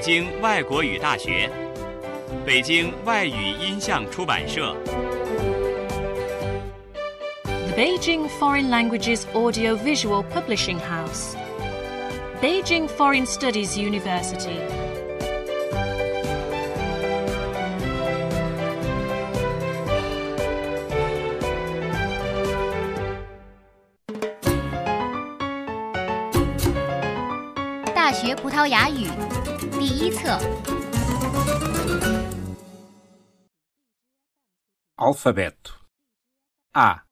京外国语大学、北京外语音像出版社、 The Beijing Foreign Languages Audiovisual Publishing House, Beijing Foreign Studies University. 大学葡萄牙语第 一册。Alfabeto A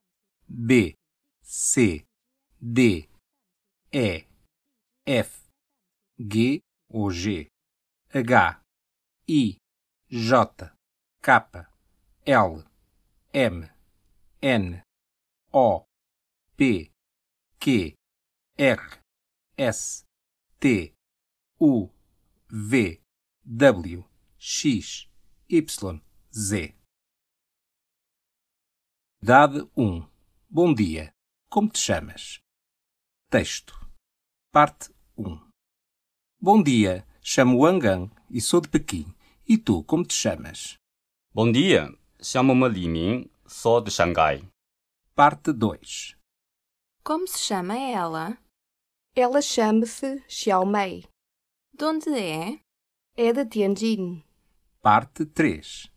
B C D E F G ou G H I J K L M N O P Q R S T U V W X Y Z Idade 1. Bom dia. Como te chamas? Texto. Parte 1. Bom dia. Chamo Wang Gang e sou de Pequim. E tu, como te chamas? Bom dia, chamo-me Li Ming, sou de Xangai. Parte 2. Como se chama ela? Ela chama-se Xiaomei. De onde é? É de Tianjin. Parte 3.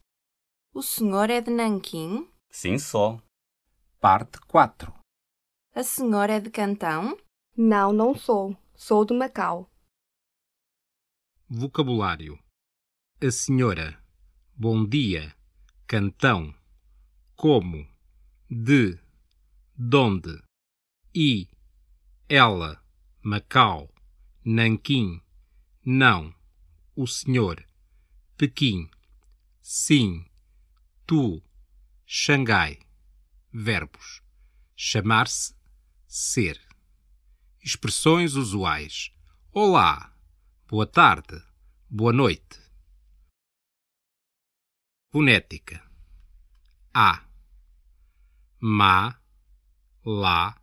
O senhor é de Nanquim? Sim, sou. Parte 4. A senhora é de Cantão? Não, não sou. Sou de Macau. Vocabulário. A senhora. Bom dia. Cantão. Como. De. Donde. I. Ela. Macau. Nanquim. Não. O senhor. Pequim. Sim. Tu. Xangai. Verbos: chamar-se, ser. Expressões usuais: Olá, boa tarde, boa noite. Fonética: A, Ma, Lá,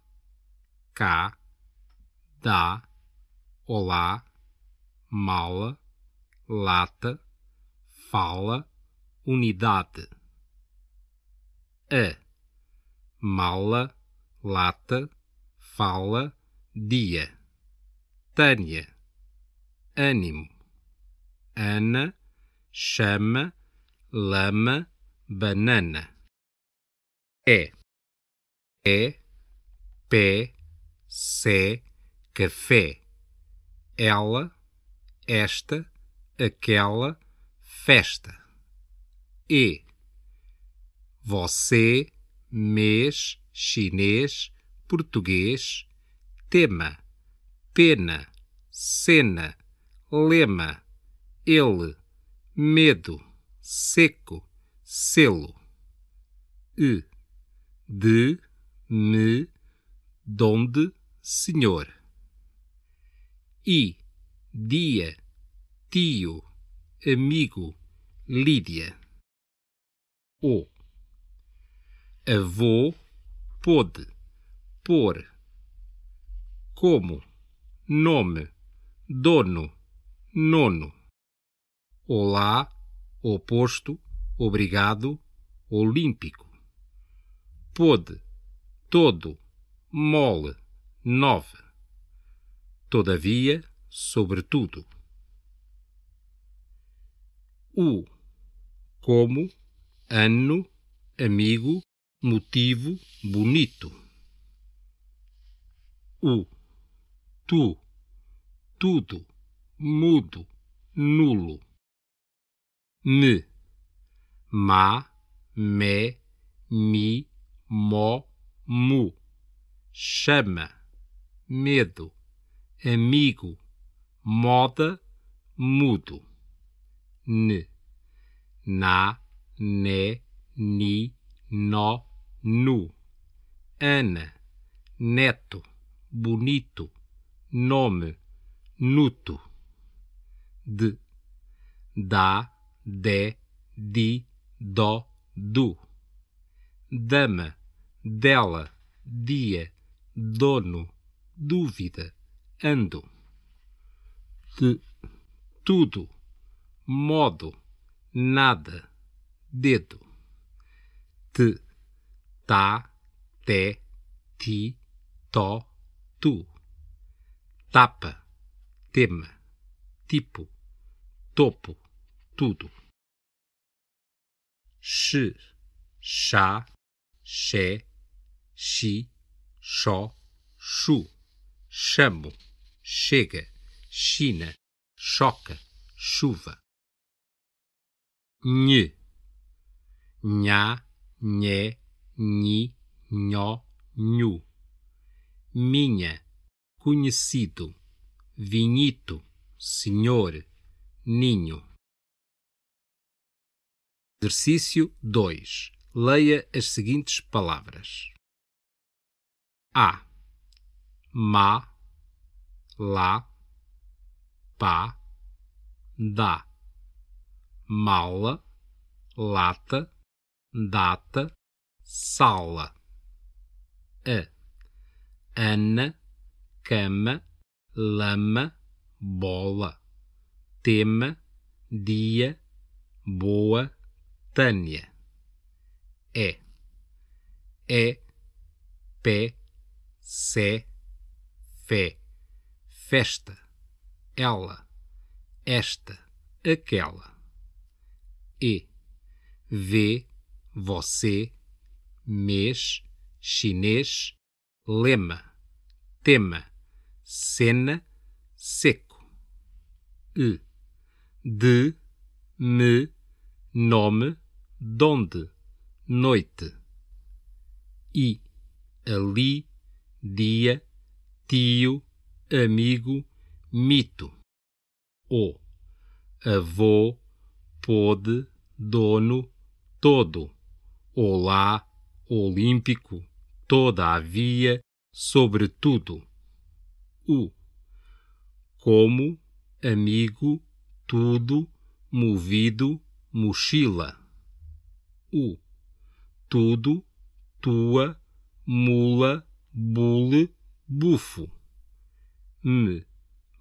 Cá, Dá, Olá, Mala, Lata, Fala, Unidade a, mala, lata, fala, dia. Tânia, ânimo. Ana, chama, lama, banana. É, é, pé, sé, café. Ela, esta, aquela, festa. E, você, mês, chinês, português, tema, pena, cena, lema, ele, medo, seco, selo. E, de, me, donde, senhor. I, dia, tio, amigo, Lídia. O. Avô, pôde, pôr, como, nome, dono, nono, olá, oposto, obrigado, olímpico, pôde, todo, mole, nove, todavia, sobretudo, o, como, ano, amigo, motivo bonito. O, tu, tudo, mudo, nulo. Me, ma, me, mi, mo, mu. Chama, medo, amigo, moda, mudo. N, na, ne, ni, nó, nu. Ana, neto, bonito, nome, nuto. De, dá, de, di, dó, du. Dama, dela, dia, dono, dúvida, ando. De, tudo, modo, nada, dedo. Te, tá, té, ti, tó, tu. Tapa, tema, tipo, topo, tudo. X, chá, xé, xi, xó, chu, chamo, chega, China, choca, chuva. Nhe, nha, nhé, nhi, nhó, nhu. Minha, conhecido, vinhito, senhor, ninho. Exercício 2. Leia as seguintes palavras: A. Ma, lá, pá, dá, mala, lata, data, sala. A. Ana, cama, lama, bola, tema, dia, boa, Tânia. É. É. Pé. Sé. Fé. Festa. Ela. Esta. Aquela. E. Vê. Você. Mês. Chinês. Lema. Tema. Cena. Seco. E. De. Me nome, donde, noite. I, ali, dia, tio, amigo, mito. O, avô, pode, dono, todo. Olá, olímpico, todavia, sobretudo. U, como, amigo, tudo, movido, mochila. U. Tudo, tua, mula, bule, bufo. M.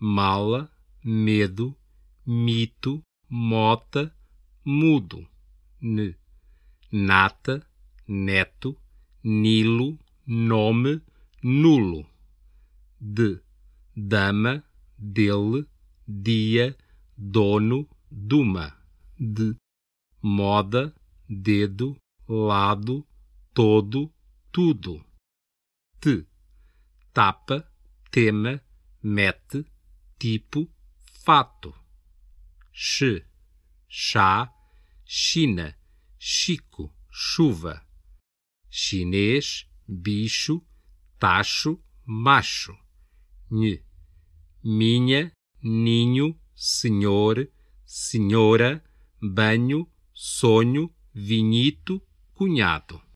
Mala, medo, mito, mota, mudo. N. Nata, neto, nilo, nome, nulo. D. Dama, dele, dia, dono, duma de moda, dedo, lado, todo, tudo. Te, tapa, tema, mete, tipo, fato. Che, chá, China, Chico, chuva. Chinês, bicho, tacho, macho. Nhe, minha, ninho, senhor, senhora, banho, sonho, vinhito, cunhado.